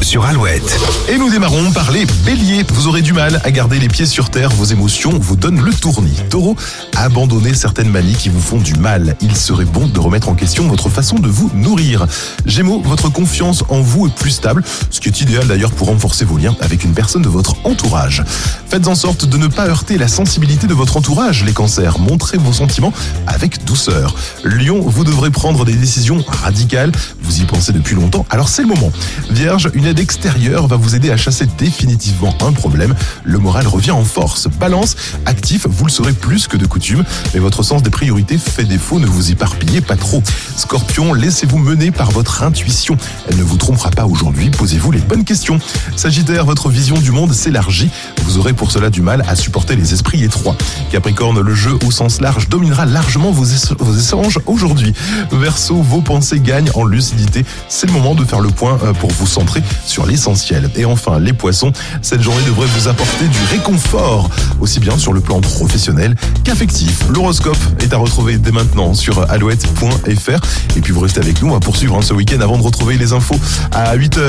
Sur Alouette. Et nous démarrons par les béliers. Vous aurez du mal à garder les pieds sur terre, vos émotions vous donnent le tournis. Taureau, abandonnez certaines manies qui vous font du mal. Il serait bon de remettre en question votre façon de vous nourrir. Gémeaux, votre confiance en vous est plus stable, ce qui est idéal d'ailleurs pour renforcer vos liens avec une personne de votre entourage. Faites en sorte de ne pas heurter la sensibilité de votre entourage, les cancers. Montrez vos sentiments avec douceur. Lion, vous devrez prendre des décisions radicales. Vous y pensez depuis longtemps, alors c'est le moment. Vierge, une aide extérieure va vous aider à chasser définitivement un problème. Le moral revient en force. Balance, actif, vous le serez plus que de coutume, mais votre sens des priorités fait défaut, ne vous éparpillez pas trop. Scorpion, laissez-vous mener par votre intuition. Elle ne vous trompera pas aujourd'hui, posez-vous les bonnes questions. Sagittaire, votre vision du monde s'élargit. Vous aurez pour cela du mal à supporter les esprits étroits. Capricorne, le jeu au sens large dominera largement vos, vos échanges aujourd'hui. Verseau, vos pensées gagnent en lucidité. C'est le moment de faire le point euh, pour vous centrer sur l'essentiel. Et enfin, les poissons, cette journée devrait vous apporter du réconfort, aussi bien sur le plan professionnel qu'affectif. L'horoscope est à retrouver dès maintenant sur alouette.fr. Et puis vous restez avec nous à poursuivre hein, ce week-end avant de retrouver les infos à 8h.